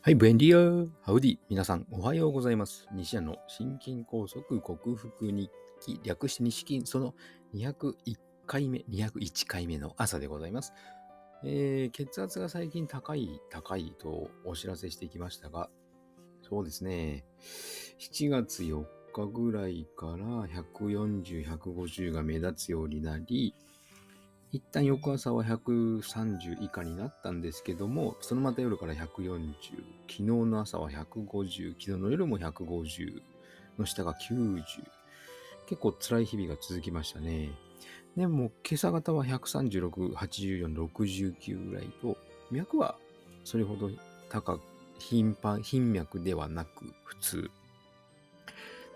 はい、ブエンディアハウディ皆さん、おはようございます。西谷の心筋梗塞克服日記、略して西金、その201回目、201回目の朝でございます。えー、血圧が最近高い、高いとお知らせしてきましたが、そうですね、7月4日ぐらいから140、150が目立つようになり、一旦翌朝は130以下になったんですけども、そのまた夜から140、昨日の朝は150、昨日の夜も150の下が90。結構辛い日々が続きましたね。でも今朝方は136、84、69ぐらいと、脈はそれほど高く、頻繁、頻脈ではなく普通。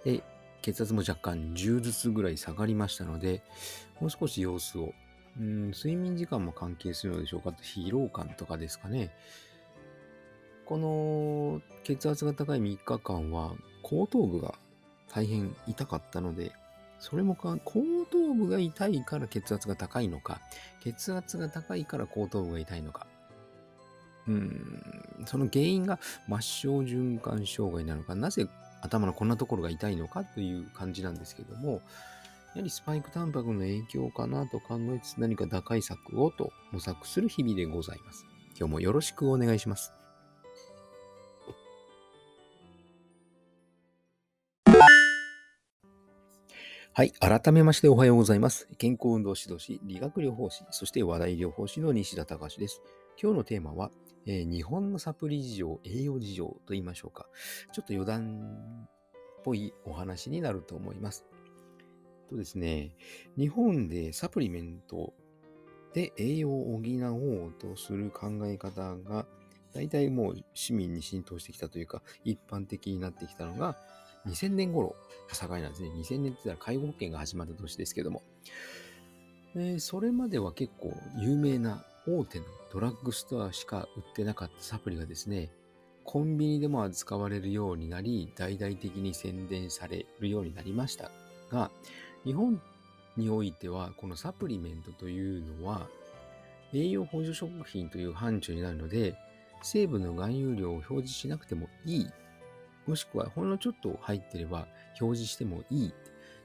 で、血圧も若干10ずつぐらい下がりましたので、もう少し様子をうん、睡眠時間も関係するのでしょうか？疲労感とかですかね。この血圧が高い3日間は後頭部が大変痛かったので、それもか後頭部が痛いから血圧が高いのか、血圧が高いから後頭部が痛いのか。うん、その原因が末梢循環障害なのか、なぜ頭のこんなところが痛いのかという感じなんですけども、やはりスパイクタンパクの影響かなと考えつつ何か打開策をと模索する日々でございます。今日もよろしくお願いします。はい。改めましておはようございます。健康運動指導士、理学療法士、そして話題療法士の西田隆です。今日のテーマは、えー日本のサプリ事情、栄養事情と言いましょうか。ちょっと余談っぽいお話になると思います。とですね、日本でサプリメントで栄養を補おうとする考え方が、大体もう市民に浸透してきたというか、一般的になってきたのが、2000年頃境なんですね。2000年って言ったら介護保険が始まった年ですけども。えそれまでは結構有名な大手のドラッグストアしか売ってなかったサプリがですね、コンビニでも扱われるようになり、大々的に宣伝されるようになりましたが、日本においては、このサプリメントというのは、栄養補助食品という範疇になるので、成分の含有量を表示しなくてもいい。もしくは、ほんのちょっと入ってれば表示してもいい。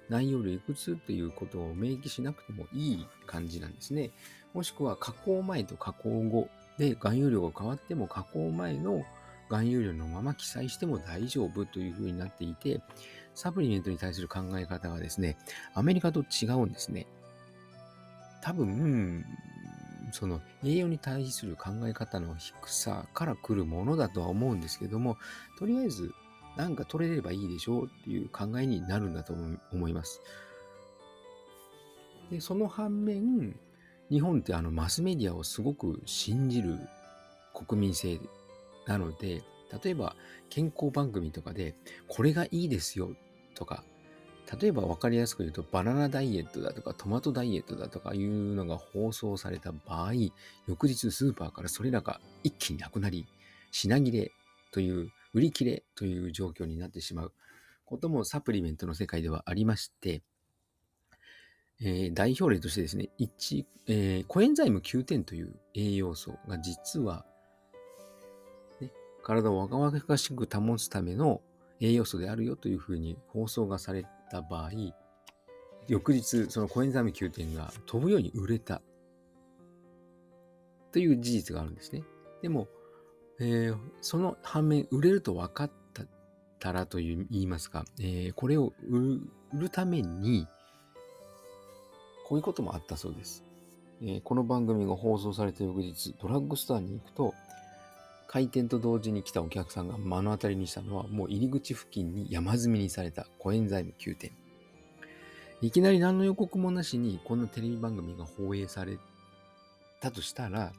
内容量いくつということを明記しなくてもいい感じなんですね。もしくは、加工前と加工後で含有量が変わっても加工前の含有量のまま記載しても大丈夫というふうになっていて、サプリメントに対する考え方がですね、アメリカと違うんですね。多分、その栄養に対する考え方の低さから来るものだとは思うんですけども、とりあえずなんか取れればいいでしょうっていう考えになるんだと思います。で、その反面、日本ってあのマスメディアをすごく信じる国民性なので、例えば健康番組とかで、これがいいですよとか、例えば分かりやすく言うと、バナナダイエットだとか、トマトダイエットだとかいうのが放送された場合、翌日スーパーからそれらが一気になくなり、品切れという、売り切れという状況になってしまう。こともサプリメントの世界ではありまして、えー代表例としてですね、1、えーコエンザイム9点という栄養素が実は、ね、体を若々しく保つための栄養素であるよというふうに放送がされた場合、翌日、そのコエンザイム9点が飛ぶように売れたという事実があるんですね。でも、えーその反面、売れると分かったらという言いますか、えーこれを売る売るために、こういうこともあったそうです。えーこの番組が放送された翌日、ドラッグストアに行くと、開店と同時に来たお客さんが目の当たりにしたのは、もう入り口付近に山積みにされたコエンザイム9点。いきなり何の予告もなしに、こんなテレビ番組が放映されたとしたら、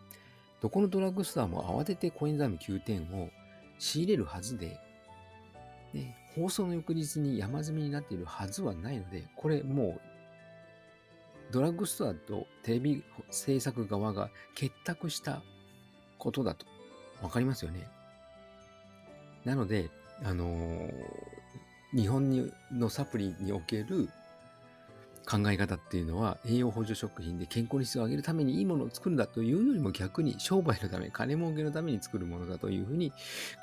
どこのドラッグストアも慌ててコエンザイム9点を仕入れるはずで、で放送の翌日に山積みになっているはずはないので、これもう、ドラッグストアとテレビ制作側が結託したことだと。わかりますよね。なので、あのー日本にのサプリにおける考え方っていうのは栄養補助食品で健康に質を上げるためにいいものを作るんだというよりも逆に商売のため、金儲けのために作るものだというふうに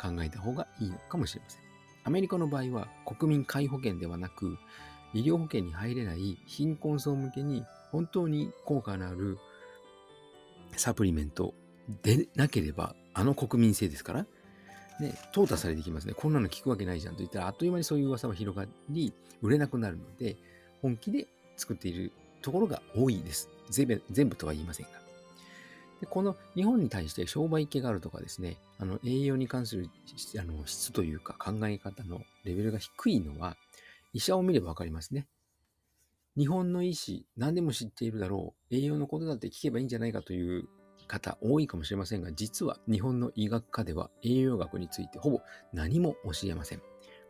考えた方がいいのかもしれません。アメリカの場合は国民皆保険ではなく医療保険に入れない貧困層向けに本当に効果のあるサプリメントでなければあの国民性ですから、ね、淘汰されてきますね。こんなの聞くわけないじゃんと言ったらあっという間にそういう噂は広がり売れなくなるので本気で作っているところが多いです。全部全部とは言いませんが。でこの日本に対して商売系があるとかですね、あの栄養に関するあの質というか考え方のレベルが低いのは、医者を見ればわかりますね。日本の医師、何でも知っているだろう、栄養のことだって聞けばいいんじゃないかという方多いかもしれませんが、実は日本の医学科では栄養学についてほぼ何も教えません。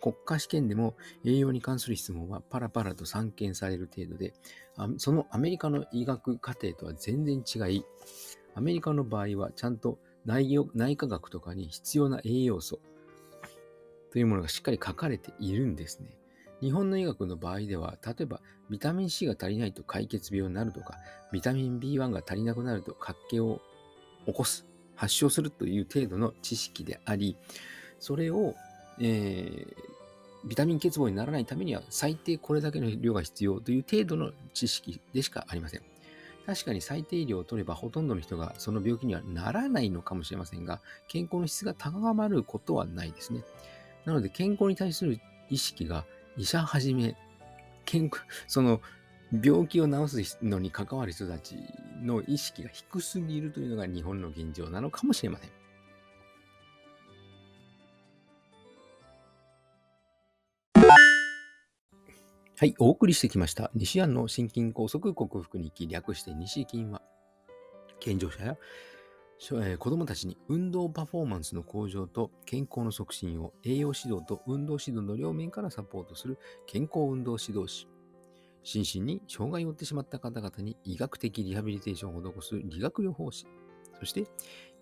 国家試験でも栄養に関する質問はパラパラと散見される程度で、そのアメリカの医学課程とは全然違い、アメリカの場合はちゃんと内内科学とかに必要な栄養素というものがしっかり書かれているんですね。日本の医学の場合では、例えばビタミン C が足りないと解決病になるとか、ビタミン B1 が足りなくなると活気を起こす、発症するという程度の知識であり、それを、えー、ビタミン欠乏にならないためには最低これだけの量が必要という程度の知識でしかありません。確かに最低量を取ればほとんどの人がその病気にはならないのかもしれませんが、健康の質が高まることはないですね。なので健康に対する意識が医者はじめ、健康、その病気を治すのに関わる人たちの意識が低すぎるというのが日本の現状なのかもしれません。はい、お送りしてきました。西安の心筋梗塞克服日記略して西筋は、健常者や子供たちに運動パフォーマンスの向上と健康の促進を栄養指導と運動指導の両面からサポートする健康運動指導士。心身に障害を負ってしまった方々に医学的リハビリテーションを施す理学療法士。そして、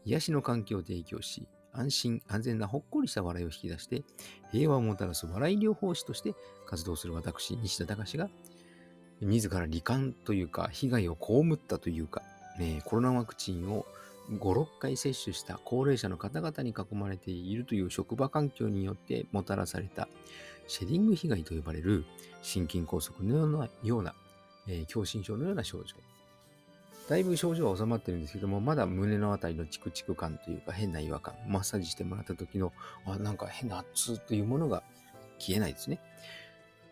癒しの環境を提供し、安心安全なほっこりした笑いを引き出して平和をもたらす笑い療法士として活動する私西田隆が自ら罹患というか被害を被ったというか、ね、コロナワクチンを5、6回接種した高齢者の方々に囲まれているという職場環境によってもたらされたシェディング被害と呼ばれる心筋梗塞のような、え、狭心症のような症状だいぶ症状は収まってるんですけども、まだ胸のあたりのチクチク感というか変な違和感、マッサージしてもらった時の、あ、なんか変な圧というものが消えないですね。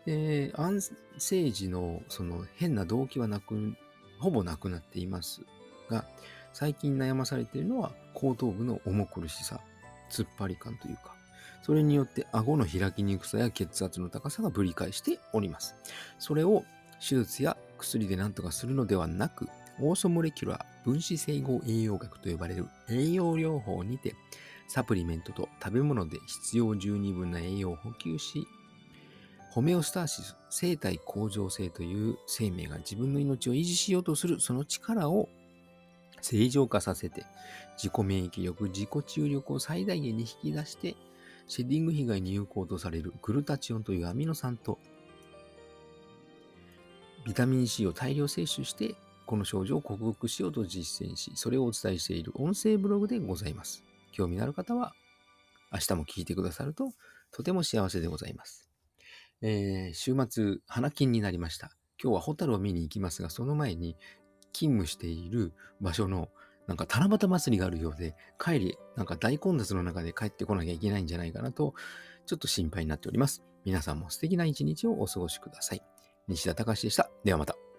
で、安静時のその変な動機はなく、ほぼなくなっていますが、最近悩まされているのは後頭部の重苦しさ、突っ張り感というか、それによって顎の開きにくさや血圧の高さがぶり返しております。それを手術や薬で何とかするのではなく、オーソモレキュラー分子整合栄養学と呼ばれる栄養療法にて、サプリメントと食べ物で必要十二分な栄養を補給し、ホメオスターシス、生体向上性という生命が自分の命を維持しようとするその力を正常化させて、自己免疫力、自己注力を最大限に引き出して、シェディング被害に有効とされるグルタチオンというアミノ酸と、ビタミン C を大量摂取してこの症状を克服しようと実践し、それをお伝えしている音声ブログでございます。興味のある方は、明日も聞いてくださると、とても幸せでございます。えー、週末、花金になりました。今日はホタルを見に行きますが、その前に、勤務している場所の、なんか七夕祭りがあるようで、帰り、なんか大混雑の中で帰ってこなきゃいけないんじゃないかなと、ちょっと心配になっております。皆さんも素敵な一日をお過ごしください。西田隆でした。ではまた。